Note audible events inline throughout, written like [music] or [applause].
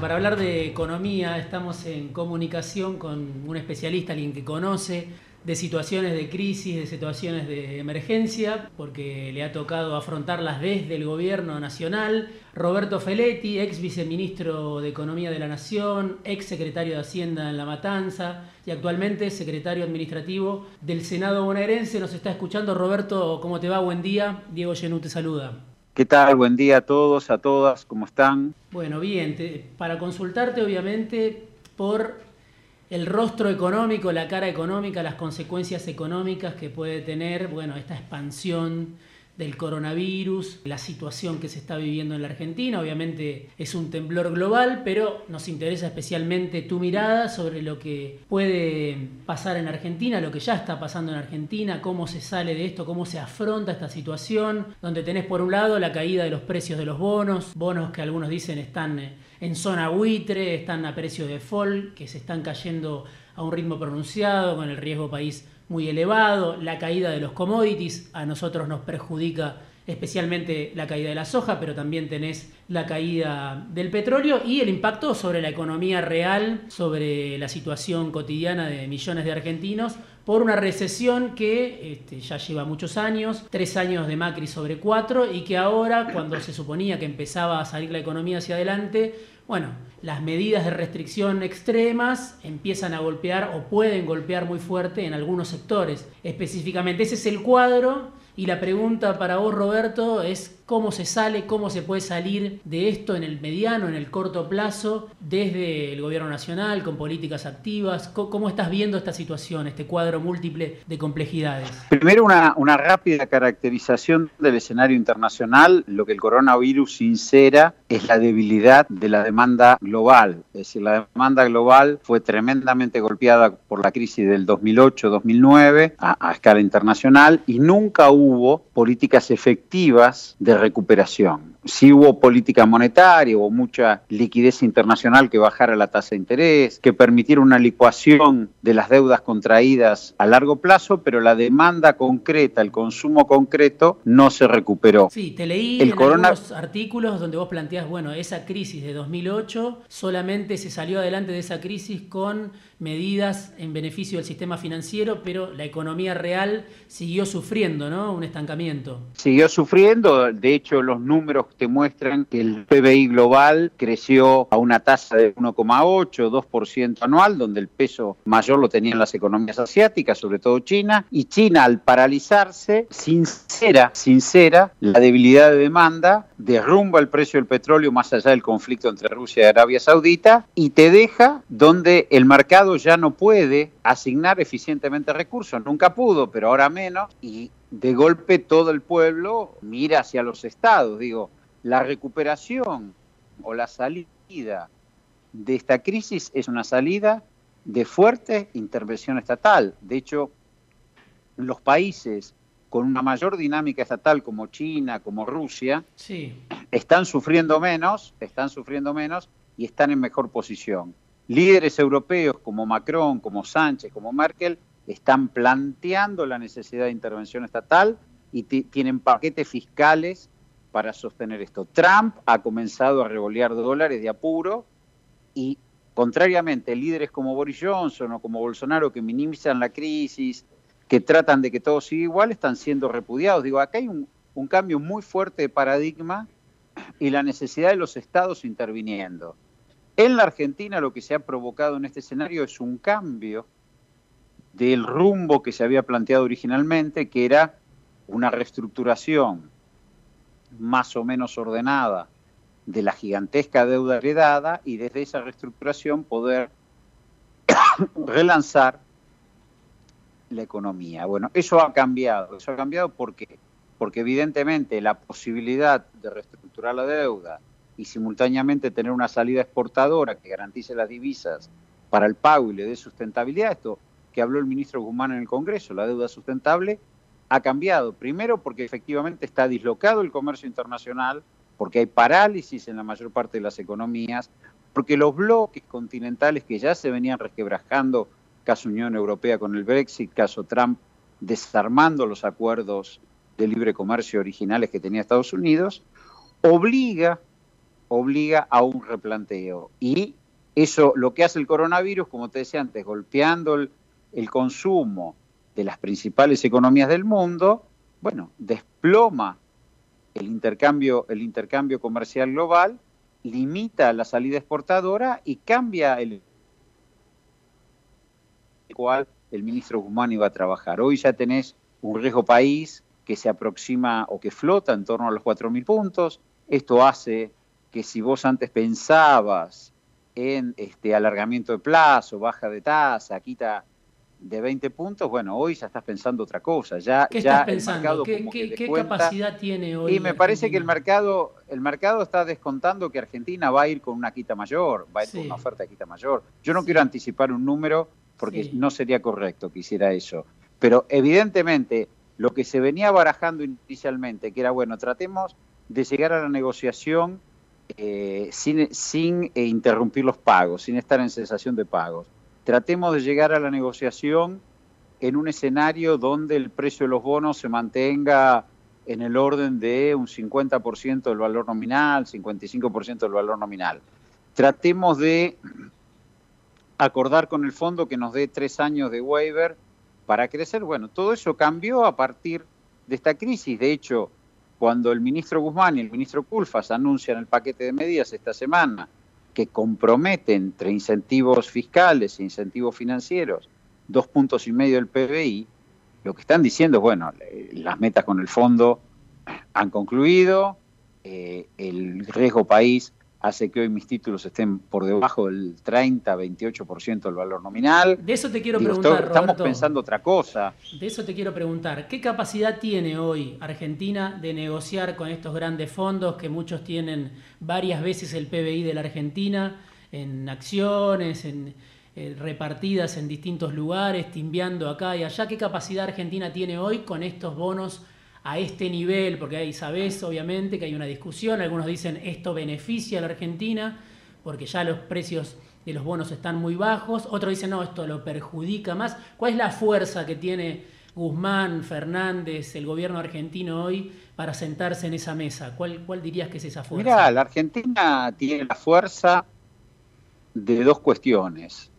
para hablar de economía estamos en comunicación con un especialista, alguien que conoce de situaciones de crisis, de situaciones de emergencia, porque le ha tocado afrontarlas desde el gobierno nacional. Roberto Feletti, ex viceministro de Economía de la Nación, ex secretario de Hacienda en La Matanza y actualmente secretario administrativo del Senado bonaerense, nos está escuchando. Roberto, ¿cómo te va? Buen día. Diego Genú te saluda. ¿Qué tal? Buen día a todos, a todas, ¿cómo están? Bueno, bien, para consultarte obviamente por el rostro económico, la cara económica, las consecuencias económicas que puede tener, bueno, esta expansión del coronavirus, la situación que se está viviendo en la Argentina. Obviamente es un temblor global, pero nos interesa especialmente tu mirada sobre lo que puede pasar en Argentina, lo que ya está pasando en Argentina, cómo se sale de esto, cómo se afronta esta situación, donde tenés por un lado la caída de los precios de los bonos, bonos que algunos dicen están eh, en zona buitre, están a precio de default, que se están cayendo a un ritmo pronunciado, con el riesgo país muy elevado, la caída de los commodities a nosotros nos perjudica especialmente la caída de la soja, pero también tenés la caída del petróleo y el impacto sobre la economía real, sobre la situación cotidiana de millones de argentinos por una recesión que este, ya lleva muchos años, tres años de Macri sobre cuatro, y que ahora, cuando se suponía que empezaba a salir la economía hacia adelante, bueno, las medidas de restricción extremas empiezan a golpear o pueden golpear muy fuerte en algunos sectores. Específicamente, ese es el cuadro y la pregunta para vos, Roberto, es cómo se sale, cómo se puede salir de esto en el mediano, en el corto plazo, desde el gobierno nacional, con políticas activas. ¿Cómo estás viendo esta situación, este cuadro múltiple de complejidades? Primero, una, rápida caracterización del escenario internacional. Lo que el coronavirus sincera es la debilidad de la demanda global. Es decir, la demanda global fue tremendamente golpeada por la crisis del 2008-2009 a, a escala internacional y nunca hubo políticas efectivas de recuperación. Si hubo política monetaria, hubo mucha liquidez internacional que bajara la tasa de interés, que permitiera una licuación de las deudas contraídas a largo plazo, pero la demanda concreta, el consumo concreto, no se recuperó. Sí, te leí el en algunos artículos donde vos planteás, bueno, esa crisis de 2008 solamente se salió adelante de esa crisis con medidas en beneficio del sistema financiero, pero la economía real siguió sufriendo, ¿no? Un estancamiento. Siguió sufriendo, de hecho los números te muestran que el PBI global creció a una tasa de 1,8, 2% anual, donde el peso mayor lo tenían las economías asiáticas, sobre todo China, y China al paralizarse, sincera, sincera, la debilidad de demanda, derrumba el precio del petróleo más allá del conflicto entre Rusia y Arabia Saudita y te deja donde el mercado ya no puede asignar eficientemente recursos, nunca pudo, pero ahora menos, y de golpe todo el pueblo mira hacia los estados. Digo, la recuperación o la salida de esta crisis es una salida de fuerte intervención estatal. De hecho, los países con una mayor dinámica estatal como China, como Rusia, sí. están sufriendo menos, están sufriendo menos y están en mejor posición líderes europeos como Macron, como Sánchez, como Merkel, están planteando la necesidad de intervención estatal y tienen paquetes fiscales para sostener esto. Trump ha comenzado a revolear dólares de apuro y, contrariamente, líderes como Boris Johnson o como Bolsonaro que minimizan la crisis, que tratan de que todo siga igual, están siendo repudiados. Digo, acá hay un, un cambio muy fuerte de paradigma y la necesidad de los estados interviniendo. En la Argentina lo que se ha provocado en este escenario es un cambio del rumbo que se había planteado originalmente, que era una reestructuración más o menos ordenada de la gigantesca deuda heredada y desde esa reestructuración poder [coughs] relanzar la economía. Bueno, eso ha cambiado. Eso ha cambiado porque, porque evidentemente la posibilidad de reestructurar la deuda y simultáneamente tener una salida exportadora que garantice las divisas para el pago y le dé sustentabilidad, esto que habló el ministro Guzmán en el Congreso, la deuda sustentable, ha cambiado. Primero porque efectivamente está dislocado el comercio internacional, porque hay parálisis en la mayor parte de las economías, porque los bloques continentales que ya se venían resquebrajando, caso Unión Europea con el Brexit, caso Trump desarmando los acuerdos de libre comercio originales que tenía Estados Unidos, obliga obliga a un replanteo. Y eso, lo que hace el coronavirus, como te decía antes, golpeando el, consumo de las principales economías del mundo, bueno, desploma el intercambio, el intercambio comercial global, limita la salida exportadora y cambia el cual el ministro Guzmán iba a trabajar. Hoy ya tenés un riesgo país que se aproxima o que flota en torno a los 4.000 puntos. Esto hace que si vos antes pensabas en este alargamiento de plazo, baja de tasa, quita de 20 puntos, bueno, hoy ya estás pensando otra cosa. Ya, ¿Qué ya estás pensando? ¿Qué, capacidad tiene hoy? Y me parece que el mercado, el mercado está descontando que Argentina va a ir con una quita mayor, va a ir con una oferta de quita mayor. Yo no quiero anticipar un número porque no sería correcto que hiciera eso. Pero evidentemente lo que se venía barajando inicialmente, que era, bueno, tratemos de llegar a la negociación eh, sin, eh, interrumpir los pagos, sin estar en cesación de pagos. Tratemos de llegar a la negociación en un escenario donde el precio de los bonos se mantenga en el orden de un 50% del valor nominal, 55% del valor nominal. Tratemos de acordar con el fondo que nos dé tres años de waiver para crecer. Bueno, todo eso cambió a partir de esta crisis. De hecho, cuando el ministro Guzmán y el ministro Culfas anuncian el paquete de medidas esta semana que comprometen entre incentivos fiscales e incentivos financieros dos puntos y medio del PBI, lo que están diciendo es, bueno, las metas con el fondo han concluido, eh, el riesgo país hace que hoy mis títulos estén por debajo del 30, 28% del valor nominal. De eso te quiero preguntar, Estamos pensando otra cosa. De eso te quiero preguntar. ¿Qué capacidad tiene hoy Argentina de negociar con estos grandes fondos que muchos tienen varias veces el PBI de la Argentina en acciones, en, eh, repartidas en distintos lugares, timbiando acá y allá? ¿Qué capacidad Argentina tiene hoy con estos bonos? A este nivel, porque ahí sabes obviamente que hay una discusión, algunos dicen esto beneficia a la Argentina, porque ya los precios de los bonos están muy bajos, otros dicen no, esto lo perjudica más. ¿Cuál es la fuerza que tiene Guzmán, Fernández, el gobierno argentino hoy para sentarse en esa mesa? ¿Cuál, cuál dirías que es esa fuerza? Mira, la Argentina tiene la fuerza de dos cuestiones.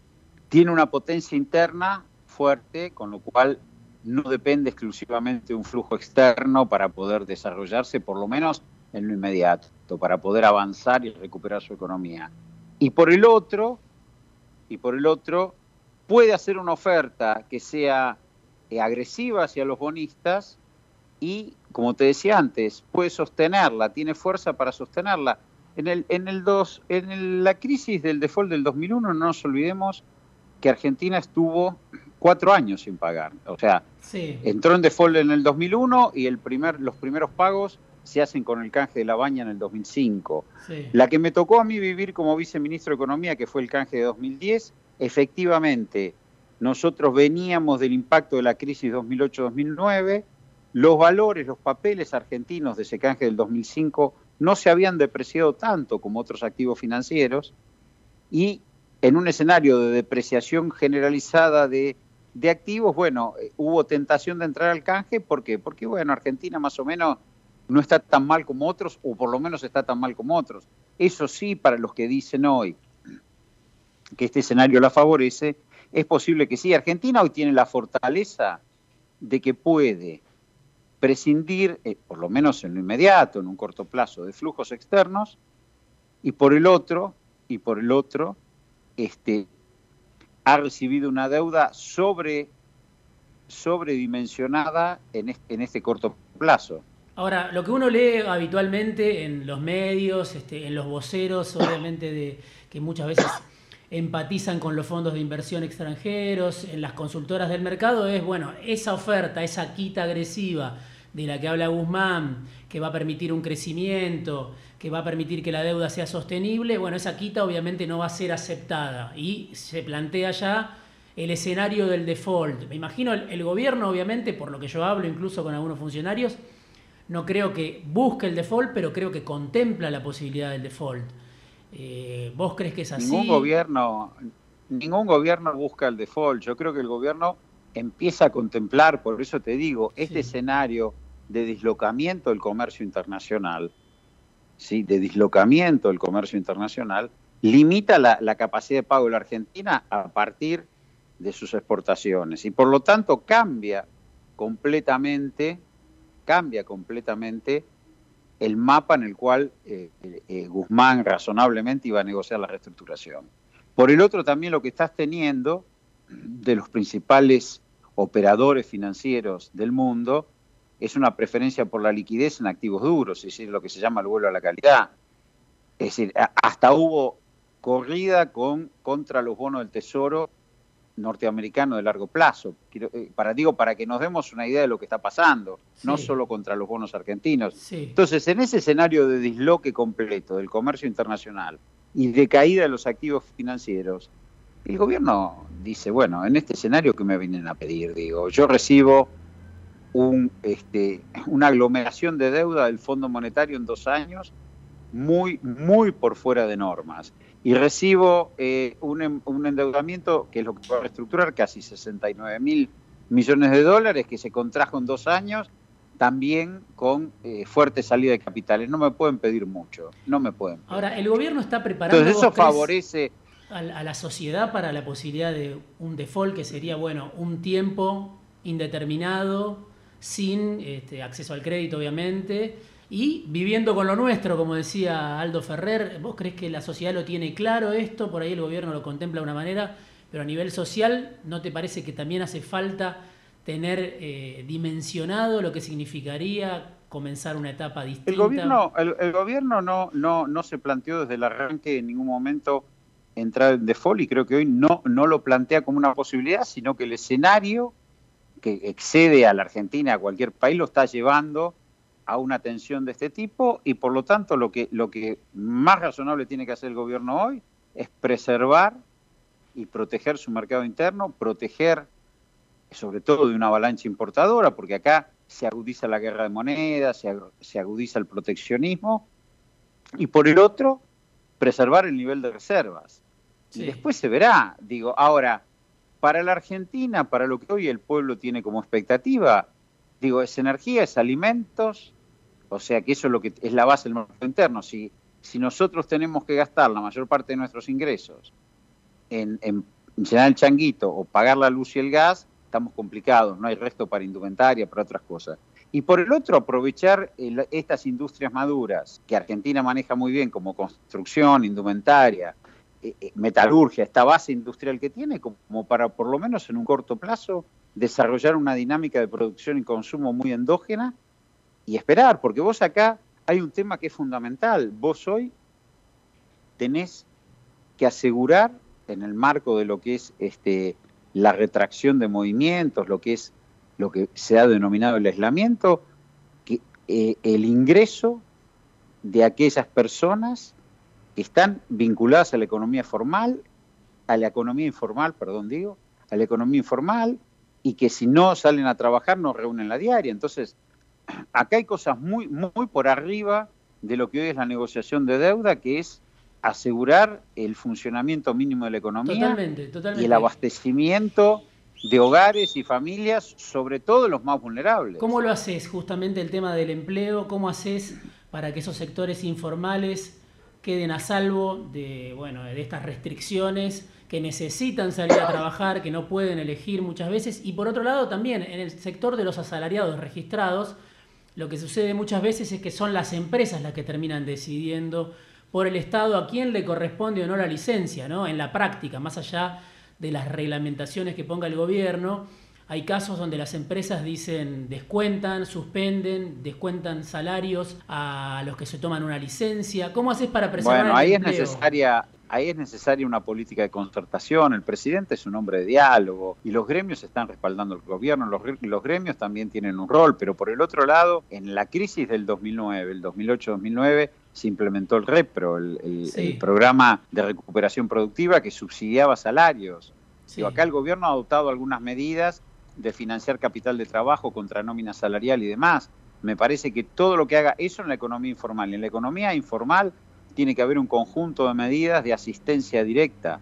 Tiene una potencia interna fuerte, con lo cual no depende exclusivamente de un flujo externo para poder desarrollarse, por lo menos en lo inmediato, para poder avanzar y recuperar su economía. Y por el otro, y por el otro, puede hacer una oferta que sea eh, agresiva hacia los bonistas y, como te decía antes, puede sostenerla, tiene fuerza para sostenerla. En, el, en, el dos, en la crisis del default del 2001, no nos olvidemos que Argentina estuvo cuatro años sin pagar. O sea, entró en default en el 2001 y el primer, los primeros pagos se hacen con el canje de la baña en el 2005. La que me tocó a mí vivir como viceministro de Economía, que fue el canje de 2010, efectivamente, nosotros veníamos del impacto de la crisis 2008-2009, los valores, los papeles argentinos de ese canje del 2005 no se habían depreciado tanto como otros activos financieros y en un escenario de depreciación generalizada de de activos, bueno, eh, hubo tentación de entrar al canje, ¿por qué? Porque, bueno, Argentina más o menos no está tan mal como otros, o por lo menos está tan mal como otros. Eso sí, para los que dicen hoy que este escenario la favorece, es posible que sí. Argentina hoy tiene la fortaleza de que puede prescindir, eh, por lo menos en lo inmediato, en un corto plazo, de flujos externos, y por el otro, y por el otro, este, ha recibido una deuda sobre, sobredimensionada en en este corto plazo. Ahora, lo que uno lee habitualmente en los medios, este, en los voceros, [coughs] obviamente, de, que muchas veces empatizan con los fondos de inversión extranjeros, en las consultoras del mercado, es, bueno, esa oferta, esa quita agresiva de la que habla Guzmán, que va a permitir un crecimiento, que va a permitir que la deuda sea sostenible, bueno, esa quita obviamente no va a ser aceptada y se plantea ya el escenario del default. Me imagino el, gobierno, obviamente, por lo que yo hablo incluso con algunos funcionarios, no creo que busque el default, pero creo que contempla la posibilidad del default. Eh, ¿Vos crees que es así? Ningún gobierno, ningún gobierno busca el default. Yo creo que el gobierno empieza a contemplar, por eso te digo, este escenario de dislocamiento del comercio internacional ¿sí? de dislocamiento del comercio internacional, limita la, capacidad de pago de la Argentina a partir de sus exportaciones y por lo tanto cambia completamente, cambia completamente el mapa en el cual eh, eh, Guzmán razonablemente iba a negociar la reestructuración. Por el otro también lo que estás teniendo de los principales operadores financieros del mundo es una preferencia por la liquidez en activos duros, es decir, lo que se llama el vuelo a la calidad. Es decir, hasta hubo corrida con, contra los bonos del Tesoro norteamericano de largo plazo. Eh, para, digo, para que nos demos una idea de lo que está pasando, no solo contra los bonos argentinos. Entonces, en ese escenario de disloque completo del comercio internacional y de caída de los activos financieros, el gobierno dice, bueno, en este escenario que me vienen a pedir, digo, yo recibo un, este, una aglomeración de deuda del Fondo Monetario en dos años muy, muy por fuera de normas y recibo eh, un, un, endeudamiento que es lo que va a reestructurar, casi 69 mil millones de dólares, que se contrajo en dos años, también con eh, fuerte salida de capitales. No me pueden pedir mucho, no me pueden. Ahora, el gobierno está preparando... Entonces eso favorece... A la sociedad para la posibilidad de un default que sería, bueno, un tiempo indeterminado, sin este, acceso al crédito, obviamente, y viviendo con lo nuestro, como decía Aldo Ferrer, ¿vos crees que la sociedad lo tiene claro esto? Por ahí el gobierno lo contempla de una manera, pero a nivel social, ¿no te parece que también hace falta tener eh, dimensionado lo que significaría comenzar una etapa distinta? El gobierno, el, gobierno no, no, no se planteó desde el arranque en ningún momento entrar en default y creo que hoy no, no lo plantea como una posibilidad, sino que el escenario que excede a la Argentina, a cualquier país, lo está llevando a una tensión de este tipo y por lo tanto lo que, lo que más razonable tiene que hacer el gobierno hoy es preservar y proteger su mercado interno, proteger sobre todo de una avalancha importadora, porque acá se agudiza la guerra de monedas, se, agudiza el proteccionismo, y por el otro, preservar el nivel de reservas. Y después se verá, digo, ahora, para la Argentina, para lo que hoy el pueblo tiene como expectativa, digo, es energía, es alimentos, o sea que eso es lo que es la base del mercado interno. Si, nosotros tenemos que gastar la mayor parte de nuestros ingresos en, en llenar el changuito o pagar la luz y el gas, estamos complicados, no hay resto para indumentaria, para otras cosas. Y por el otro, aprovechar estas industrias maduras que Argentina maneja muy bien como construcción, indumentaria, metalurgia, esta base industrial que tiene, como para por lo menos en un corto plazo desarrollar una dinámica de producción y consumo muy endógena y esperar, porque vos acá hay un tema que es fundamental. Vos hoy tenés que asegurar, en el marco de lo que es este, la retracción de movimientos, lo que es lo que se ha denominado el aislamiento, que, eh, el ingreso de aquellas personas están vinculadas a la economía formal, a la economía informal, perdón, digo, a la economía informal, y que si no salen a trabajar no reúnen la diaria. Entonces, [clears throat] acá hay cosas muy, muy por arriba de lo que hoy es la negociación de deuda, que es asegurar el funcionamiento mínimo de la economía y el abastecimiento de hogares y familias, sobre todo los más vulnerables. ¿Cómo lo haces justamente el tema del empleo? ¿Cómo haces para que esos sectores informales queden a salvo de, bueno, de estas restricciones? que necesitan salir a trabajar, que no pueden elegir muchas veces, y por otro lado también en el sector de los asalariados registrados, lo que sucede muchas veces es que son las empresas las que terminan decidiendo por el Estado a quién le corresponde o no la licencia, ¿no? En la práctica, más allá de las reglamentaciones que ponga el gobierno, hay casos donde las empresas dicen descuentan, suspenden, descuentan salarios a los que se toman una licencia. ¿Cómo haces para preservar Bueno, ahí es necesaria ahí es necesaria una política de concertación, el presidente es un hombre de diálogo y los gremios están respaldando el gobierno, los, los gremios también tienen un rol, pero por el otro lado, en la crisis del 2009, el 2008-2009, se implementó el REPRO, el, programa de recuperación productiva que subsidiaba salarios. acá el gobierno ha adoptado algunas medidas de financiar capital de trabajo contra nómina salarial y demás. Me parece que todo lo que haga eso en la economía informal. En la economía informal tiene que haber un conjunto de medidas de asistencia directa,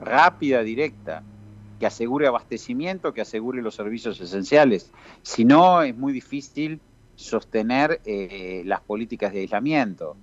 rápida, directa, que asegure abastecimiento, que asegure los servicios esenciales. Si no, es muy difícil sostener eh, las políticas de aislamiento.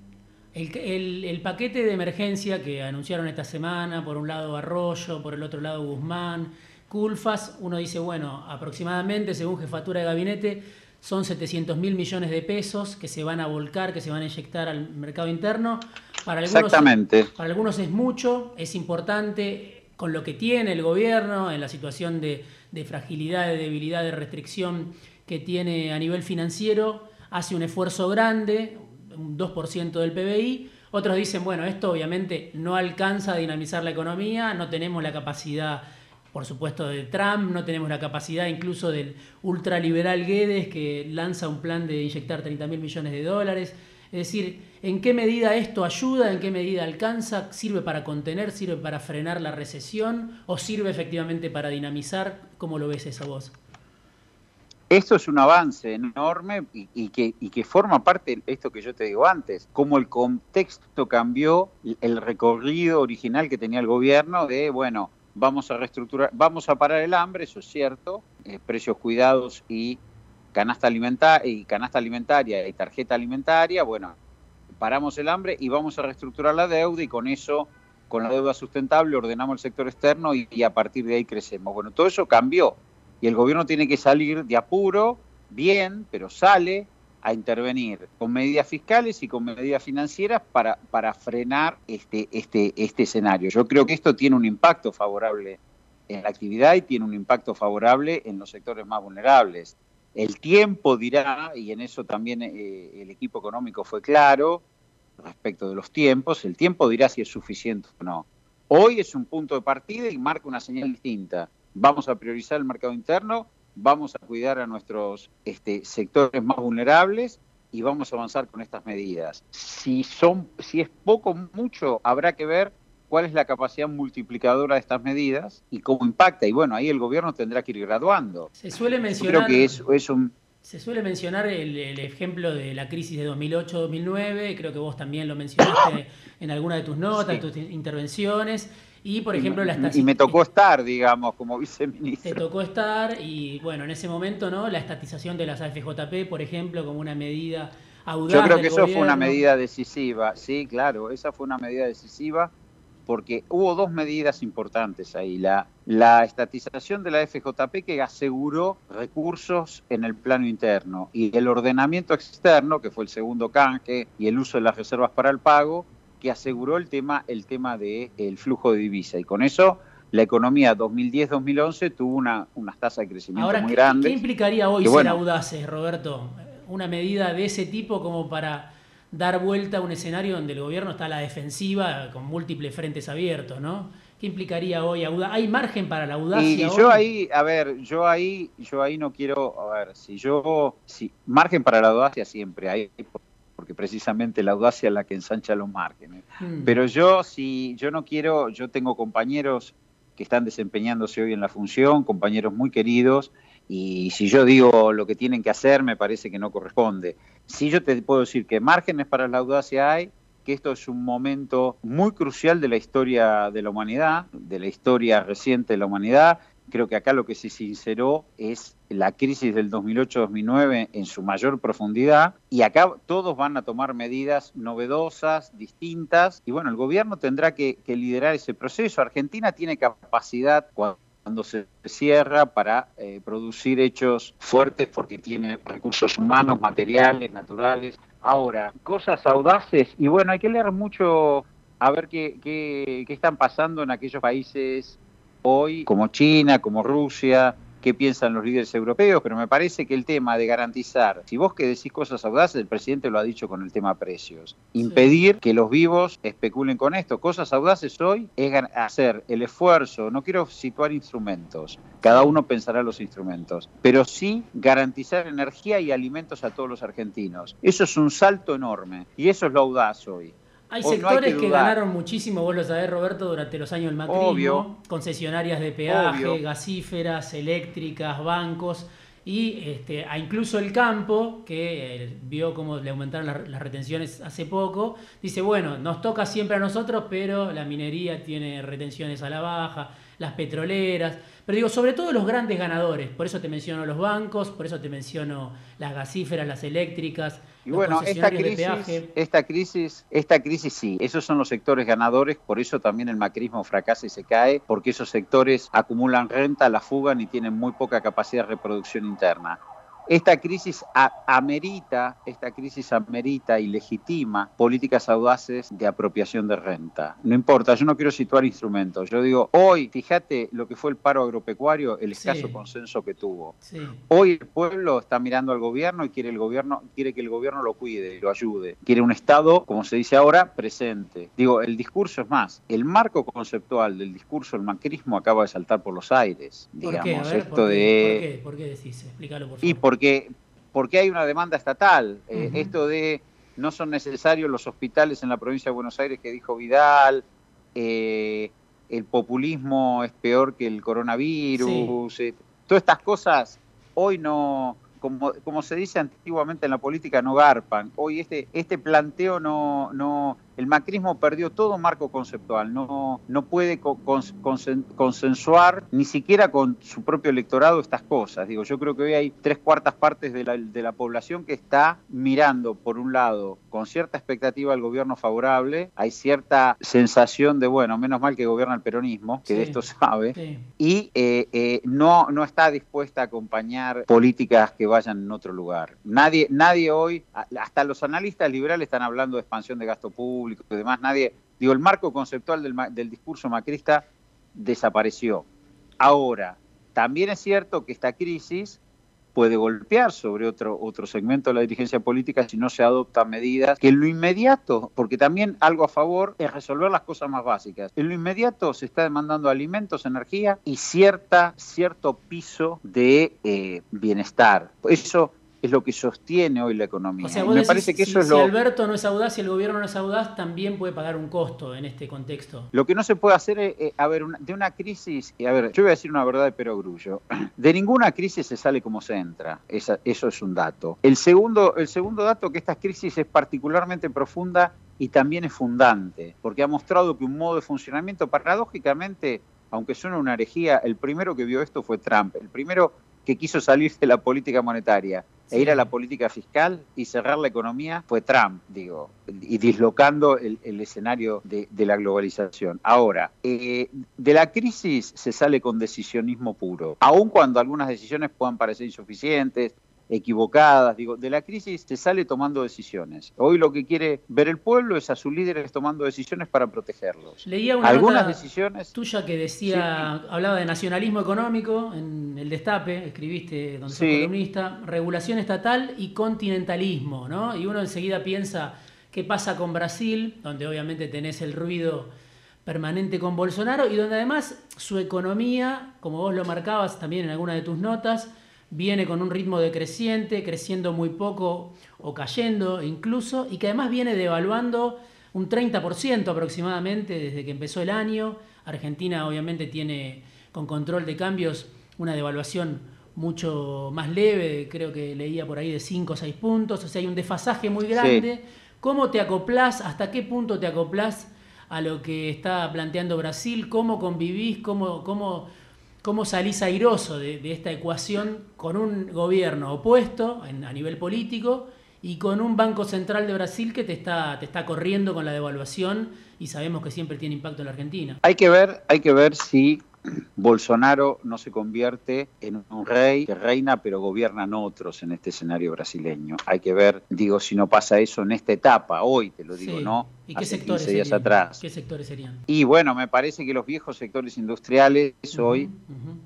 El, paquete de emergencia que anunciaron esta semana, por un lado Arroyo, por el otro lado Guzmán, Culfas, uno dice, bueno, aproximadamente, según jefatura de gabinete, son 700 mil millones de pesos que se van a volcar, que se van a inyectar al mercado interno. Para algunos, Exactamente. Para algunos es mucho, es importante con lo que tiene el gobierno, en la situación de, de fragilidad, de debilidad, de restricción que tiene a nivel financiero, hace un esfuerzo grande, un 2% del PBI. Otros dicen, bueno, esto obviamente no alcanza a dinamizar la economía, no tenemos la capacidad, por supuesto, de Trump, no tenemos la capacidad incluso del ultraliberal Guedes que lanza un plan de inyectar 30 mil millones de dólares. Es decir, ¿en qué medida esto ayuda? ¿En qué medida alcanza? ¿Sirve para contener? ¿Sirve para frenar la recesión? ¿O sirve efectivamente para dinamizar? ¿Cómo lo ves esa voz? Esto es un avance enorme y, que, que, forma parte de esto que yo te digo antes, cómo el contexto cambió el recorrido original que tenía el gobierno de, bueno, vamos a reestructurar, vamos a parar el hambre, eso es cierto, eh, precios cuidados y canasta, y canasta alimentaria y tarjeta alimentaria, bueno, paramos el hambre y vamos a reestructurar la deuda y con eso, con la deuda sustentable, ordenamos el sector externo y a partir de ahí crecemos. Bueno, todo eso cambió y el gobierno tiene que salir de apuro, bien, pero sale a intervenir con medidas fiscales y con medidas financieras para, para frenar este, este, este escenario. Yo creo que esto tiene un impacto favorable en la actividad y tiene un impacto favorable en los sectores más vulnerables. El tiempo dirá, y en eso también eh, el equipo económico fue claro respecto de los tiempos, el tiempo dirá si es suficiente o no. Hoy es un punto de partida y marca una señal distinta vamos a priorizar el mercado interno, vamos a cuidar a nuestros este, sectores más vulnerables y vamos a avanzar con estas medidas. Si, son, si es poco o mucho, habrá que ver cuál es la capacidad multiplicadora de estas medidas y cómo impacta. Y bueno, ahí el gobierno tendrá que ir graduando. Se suele mencionar... creo que es, es un... Se suele mencionar el, el, ejemplo de la crisis de 2008-2009, creo que vos también lo mencionaste en alguna de tus notas, en tus intervenciones, y, por ejemplo, la Y me tocó estar, digamos, como viceministro. Te tocó estar y, bueno, en ese momento, ¿no? La estatización de las AFJP, por ejemplo, como una medida audaz Yo creo que eso fue una medida decisiva, sí, claro, esa fue una medida decisiva porque hubo dos medidas importantes ahí. La, la estatización de la FJP que aseguró recursos en el plano interno y el ordenamiento externo, que fue el segundo canje, y el uso de las reservas para el pago, que aseguró el tema, el tema del el flujo de divisa. Y con eso la economía 2010-2011 tuvo una, unas tasas de crecimiento muy grandes. ¿Qué implicaría hoy ser audaces, Roberto? Una medida de ese tipo como para dar vuelta a un escenario donde el gobierno está a la defensiva con múltiples frentes abiertos, ¿no? ¿Qué implicaría hoy audacia? ¿Hay margen para la audacia? Y yo ahí, a ver, yo ahí, yo ahí no quiero, a ver, si yo, si margen para la audacia siempre hay, porque precisamente la audacia es la que ensancha los márgenes. Hmm. Pero yo, si yo no quiero, yo tengo compañeros que están desempeñándose hoy en la función, compañeros muy queridos, y si yo digo lo que tienen que hacer, me parece que no corresponde. Si yo te puedo decir que márgenes para la audacia hay, que esto es un momento muy crucial de la historia de la humanidad, de la historia reciente de la humanidad, Creo que acá lo que se sinceró es la crisis del 2008-2009 en su mayor profundidad y acá todos van a tomar medidas novedosas, distintas y bueno, el gobierno tendrá que, liderar ese proceso. Argentina tiene capacidad cuando se cierra para eh, producir hechos fuertes porque tiene recursos humanos, materiales, naturales. Ahora, cosas audaces y bueno, hay que leer mucho a ver qué, qué, qué están pasando en aquellos países hoy, como China, como Rusia, qué piensan los líderes europeos, pero me parece que el tema de garantizar, si vos que decís cosas audaces, el presidente lo ha dicho con el tema precios, impedir que los vivos especulen con esto. Cosas audaces hoy es hacer el esfuerzo, no quiero situar instrumentos, cada uno pensará los instrumentos, pero sí garantizar energía y alimentos a todos los argentinos. Eso es un salto enorme y eso es lo audaz hoy. Hay sectores que, ganaron muchísimo, vos lo sabés, Roberto, durante los años del macrismo, concesionarias de peaje, gasíferas, eléctricas, bancos, y este, a incluso el campo, que eh, vio cómo le aumentaron las, retenciones hace poco, dice, bueno, nos toca siempre a nosotros, pero la minería tiene retenciones a la baja, las petroleras, pero digo, sobre todo los grandes ganadores, por eso te menciono los bancos, por eso te menciono las gasíferas, las eléctricas, y bueno, esta crisis, esta crisis, esta crisis sí, esos son los sectores ganadores, por eso también el macrismo fracasa y se cae, porque esos sectores acumulan renta, la fugan y tienen muy poca capacidad de reproducción interna. Esta crisis amerita, esta crisis amerita y legitima políticas audaces de apropiación de renta. No importa, yo no quiero situar instrumentos. Yo digo, hoy, fíjate lo que fue el paro agropecuario, el escaso consenso que tuvo. Hoy el pueblo está mirando al gobierno y quiere el gobierno, quiere que el gobierno lo cuide y lo ayude. Quiere un Estado, como se dice ahora, presente. Digo, el discurso es más, el marco conceptual del discurso del macrismo acaba de saltar por los aires. Digamos, esto de. ¿Por qué? decís? Explícalo por favor porque, porque hay una demanda estatal. Eh, esto de no son necesarios los hospitales en la provincia de Buenos Aires que dijo Vidal, eh, el populismo es peor que el coronavirus, eh, todas estas cosas hoy no, como, como se dice antiguamente en la política, no garpan. Hoy este, este planteo no, no, el macrismo perdió todo marco conceptual, no, no puede consensuar ni siquiera con su propio electorado estas cosas. Digo, yo creo que hoy hay tres cuartas partes de la, de la población que está mirando, por un lado, con cierta expectativa al gobierno favorable, hay cierta sensación de, bueno, menos mal que gobierna el peronismo, que de esto sabe, y eh, eh, no, no está dispuesta a acompañar políticas que vayan en otro lugar. Nadie, nadie hoy, hasta los analistas liberales están hablando de expansión de gasto público, y demás, nadie, digo, el marco conceptual del, discurso macrista desapareció. Ahora, también es cierto que esta crisis puede golpear sobre otro, otro segmento de la dirigencia política si no se adoptan medidas que en lo inmediato, porque también algo a favor es resolver las cosas más básicas. En lo inmediato se está demandando alimentos, energía y cierta, cierto piso de eh, bienestar. Eso es lo que sostiene hoy la economía. O sea, me parece que eso es lo... si Alberto no es audaz, y el gobierno no es audaz, también puede pagar un costo en este contexto. Lo que no se puede hacer es, eh, a ver, de una crisis, a ver, yo voy a decir una verdad de perogrullo, [clears throat] de ninguna crisis se sale como se entra, eso es un dato. El segundo, el segundo dato que esta crisis es particularmente profunda y también es fundante, porque ha mostrado que un modo de funcionamiento, paradójicamente, aunque suene una herejía, el primero que vio esto fue Trump, el primero que quiso salir de la política monetaria e ir a la política fiscal y cerrar la economía fue Trump, digo, y dislocando el, escenario de, la globalización. Ahora, eh, de la crisis se sale con decisionismo puro, aun cuando algunas decisiones puedan parecer insuficientes, equivocadas. Digo, de la crisis se sale tomando decisiones. Hoy lo que quiere ver el pueblo es a sus líderes tomando decisiones para protegerlos. Leía una Algunas decisiones tuya que decía, hablaba de nacionalismo económico en el Destape, escribiste donde sos columnista, regulación estatal y continentalismo, ¿no? Y uno enseguida piensa qué pasa con Brasil, donde obviamente tenés el ruido permanente con Bolsonaro y donde además su economía, como vos lo marcabas también en alguna de tus notas, viene con un ritmo decreciente, creciendo muy poco o cayendo incluso, y que además viene devaluando un 30% aproximadamente desde que empezó el año. Argentina obviamente tiene con control de cambios una devaluación mucho más leve, creo que leía por ahí de 5 o 6 puntos, o sea, hay un desfasaje muy grande. ¿Cómo te acoplás? ¿Hasta qué punto te acoplás a lo que está planteando Brasil? ¿Cómo convivís? ¿Cómo, cómo cómo salís airoso de, esta ecuación con un gobierno opuesto a nivel político y con un Banco Central de Brasil que te está, te está corriendo con la devaluación y sabemos que siempre tiene impacto en la Argentina. Hay que ver, hay que ver si Bolsonaro no se convierte en un rey que reina pero gobiernan otros en este escenario brasileño. Hay que ver, digo, si no pasa eso en esta etapa, hoy te lo digo, ¿no? ¿Y qué sectores días serían? atrás. ¿Qué sectores serían? Y bueno, me parece que los viejos sectores industriales hoy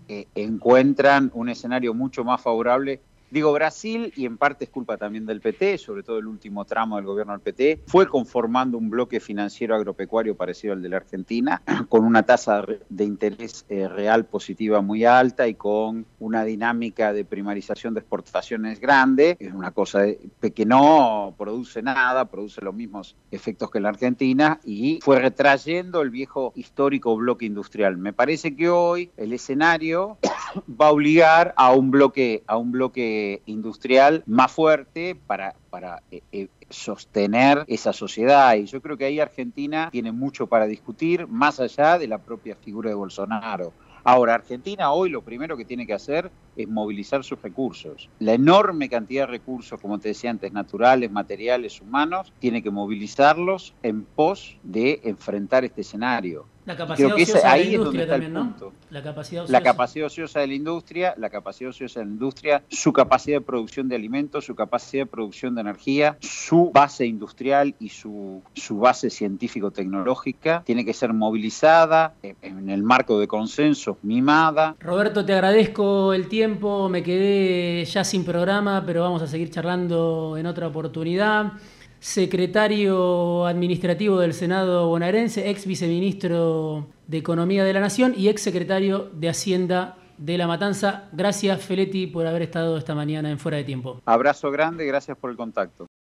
eh, encuentran un escenario mucho más favorable Digo, Brasil, y en parte es culpa también del PT, sobre todo el último tramo del gobierno del PT, fue conformando un bloque financiero agropecuario parecido al de la Argentina, [clears throat] con una tasa de interés eh, real positiva muy alta y con una dinámica de primarización de exportaciones grande, es una cosa que no produce nada, produce los mismos efectos que la Argentina, y fue retrayendo el viejo histórico bloque industrial. Me parece que hoy el escenario [clears throat] va a obligar a un bloque, a un bloque industrial más fuerte para, para eh, eh, sostener esa sociedad. Y yo creo que ahí Argentina tiene mucho para discutir, más allá de la propia figura de Bolsonaro. Ahora, Argentina hoy lo primero que tiene que hacer es movilizar sus recursos. La enorme cantidad de recursos, como te decía antes, naturales, materiales, humanos, tiene que movilizarlos en pos de enfrentar este escenario. La capacidad ociosa de la industria también, ¿no? La capacidad ociosa. La capacidad ociosa de la industria, la capacidad ociosa de la industria, su capacidad de producción de alimentos, su capacidad de producción de energía, su base industrial y su, su base científico-tecnológica tiene que ser movilizada en el marco de consensos, mimada. Roberto, te agradezco el tiempo, me quedé ya sin programa, pero vamos a seguir charlando en otra oportunidad secretario administrativo del Senado bonaerense, ex viceministro de Economía de la Nación y ex secretario de Hacienda de La Matanza. Gracias, Feletti, por haber estado esta mañana en Fuera de Tiempo. Abrazo grande, gracias por el contacto.